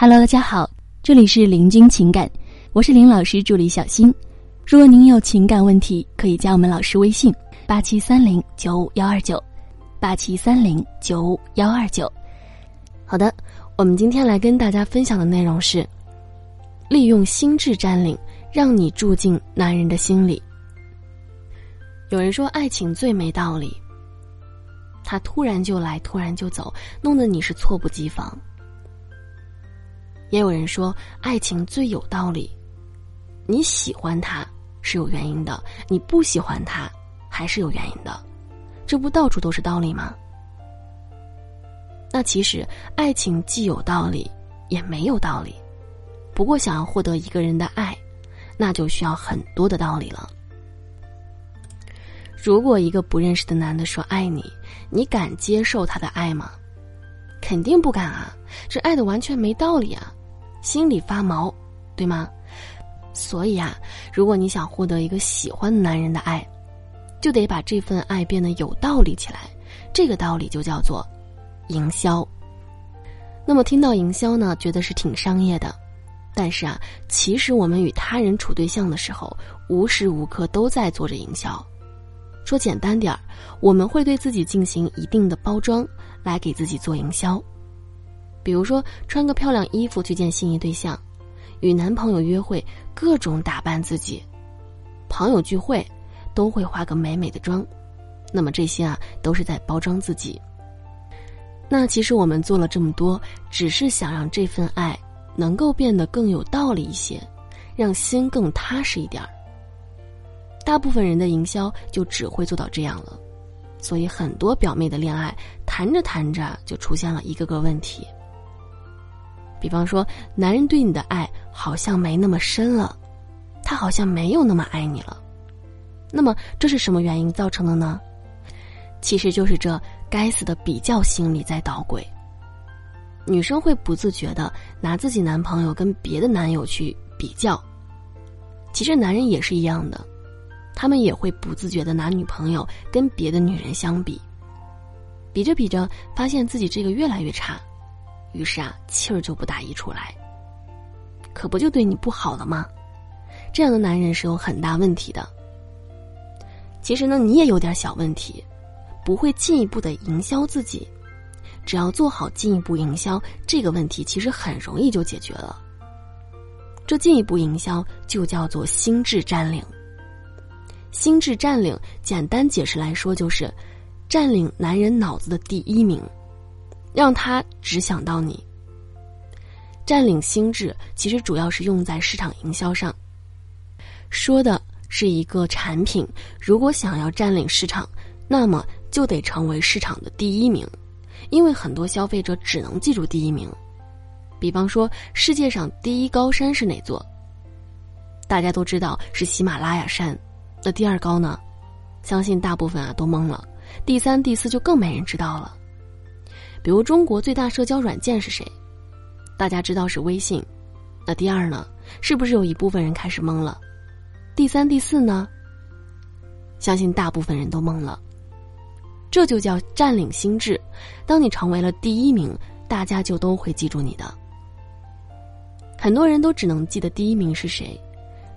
Hello，大家好，这里是林君情感，我是林老师助理小新。如果您有情感问题，可以加我们老师微信：八七三零九五幺二九，八七三零九五幺二九。好的，我们今天来跟大家分享的内容是：利用心智占领，让你住进男人的心里。有人说，爱情最没道理，他突然就来，突然就走，弄得你是猝不及防。也有人说，爱情最有道理。你喜欢他是有原因的，你不喜欢他还是有原因的，这不到处都是道理吗？那其实爱情既有道理，也没有道理。不过想要获得一个人的爱，那就需要很多的道理了。如果一个不认识的男的说爱你，你敢接受他的爱吗？肯定不敢啊！这爱的完全没道理啊！心里发毛，对吗？所以啊，如果你想获得一个喜欢男人的爱，就得把这份爱变得有道理起来。这个道理就叫做营销。那么听到营销呢，觉得是挺商业的，但是啊，其实我们与他人处对象的时候，无时无刻都在做着营销。说简单点儿，我们会对自己进行一定的包装，来给自己做营销。比如说，穿个漂亮衣服去见心仪对象，与男朋友约会，各种打扮自己；朋友聚会，都会化个美美的妆。那么这些啊，都是在包装自己。那其实我们做了这么多，只是想让这份爱能够变得更有道理一些，让心更踏实一点儿。大部分人的营销就只会做到这样了，所以很多表妹的恋爱谈着谈着就出现了一个个问题。比方说，男人对你的爱好像没那么深了，他好像没有那么爱你了。那么这是什么原因造成的呢？其实就是这该死的比较心理在捣鬼。女生会不自觉的拿自己男朋友跟别的男友去比较，其实男人也是一样的，他们也会不自觉的拿女朋友跟别的女人相比，比着比着，发现自己这个越来越差。于是啊，气儿就不打一处来，可不就对你不好了吗？这样的男人是有很大问题的。其实呢，你也有点小问题，不会进一步的营销自己，只要做好进一步营销，这个问题其实很容易就解决了。这进一步营销就叫做心智占领。心智占领，简单解释来说就是，占领男人脑子的第一名。让他只想到你。占领心智，其实主要是用在市场营销上。说的是一个产品，如果想要占领市场，那么就得成为市场的第一名，因为很多消费者只能记住第一名。比方说，世界上第一高山是哪座？大家都知道是喜马拉雅山。那第二高呢？相信大部分啊都懵了。第三、第四就更没人知道了。比如中国最大社交软件是谁？大家知道是微信。那第二呢？是不是有一部分人开始懵了？第三、第四呢？相信大部分人都懵了。这就叫占领心智。当你成为了第一名，大家就都会记住你的。很多人都只能记得第一名是谁。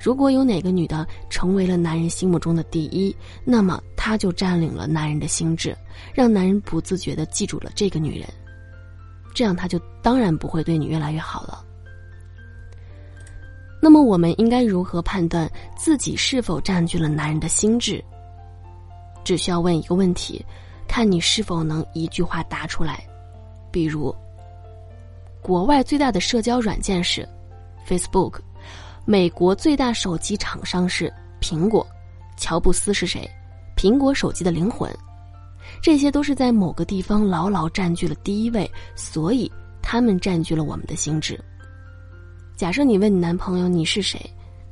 如果有哪个女的成为了男人心目中的第一，那么她就占领了男人的心智，让男人不自觉的记住了这个女人，这样他就当然不会对你越来越好了。那么我们应该如何判断自己是否占据了男人的心智？只需要问一个问题，看你是否能一句话答出来。比如，国外最大的社交软件是 Facebook。美国最大手机厂商是苹果，乔布斯是谁？苹果手机的灵魂，这些都是在某个地方牢牢占据了第一位，所以他们占据了我们的心智。假设你问你男朋友你是谁，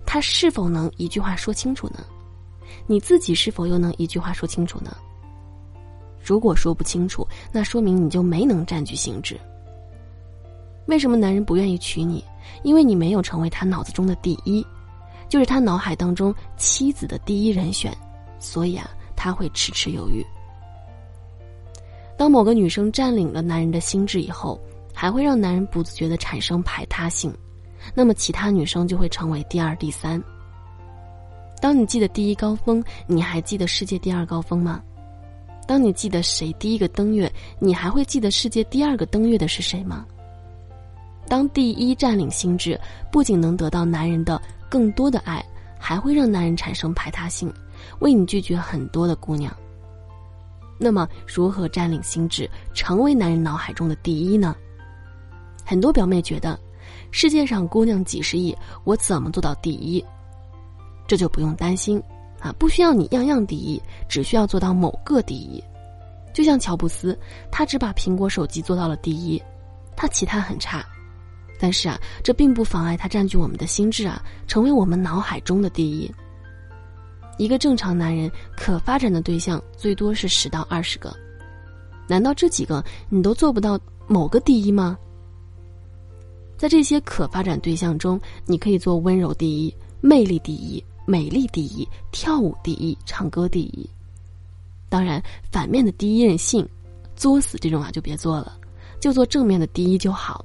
他是否能一句话说清楚呢？你自己是否又能一句话说清楚呢？如果说不清楚，那说明你就没能占据心智。为什么男人不愿意娶你？因为你没有成为他脑子中的第一，就是他脑海当中妻子的第一人选，所以啊，他会迟迟犹豫。当某个女生占领了男人的心智以后，还会让男人不自觉的产生排他性，那么其他女生就会成为第二、第三。当你记得第一高峰，你还记得世界第二高峰吗？当你记得谁第一个登月，你还会记得世界第二个登月的是谁吗？当第一占领心智，不仅能得到男人的更多的爱，还会让男人产生排他性，为你拒绝很多的姑娘。那么，如何占领心智，成为男人脑海中的第一呢？很多表妹觉得，世界上姑娘几十亿，我怎么做到第一？这就不用担心，啊，不需要你样样第一，只需要做到某个第一。就像乔布斯，他只把苹果手机做到了第一，他其他很差，但是啊，这并不妨碍他占据我们的心智啊，成为我们脑海中的第一。一个正常男人可发展的对象最多是十到二十个，难道这几个你都做不到某个第一吗？在这些可发展对象中，你可以做温柔第一、魅力第一、美丽第一、跳舞第一、唱歌第一。当然，反面的第一任性、作死这种啊就别做了，就做正面的第一就好。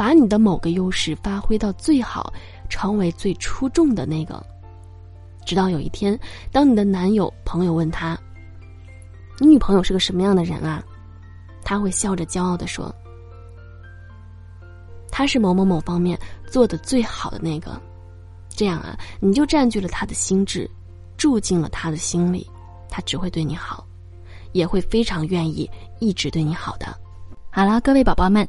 把你的某个优势发挥到最好，成为最出众的那个。直到有一天，当你的男友朋友问他：“你女朋友是个什么样的人啊？”他会笑着骄傲的说：“他是某某某方面做的最好的那个。”这样啊，你就占据了他的心智，住进了他的心里，他只会对你好，也会非常愿意一直对你好的。好了，各位宝宝们，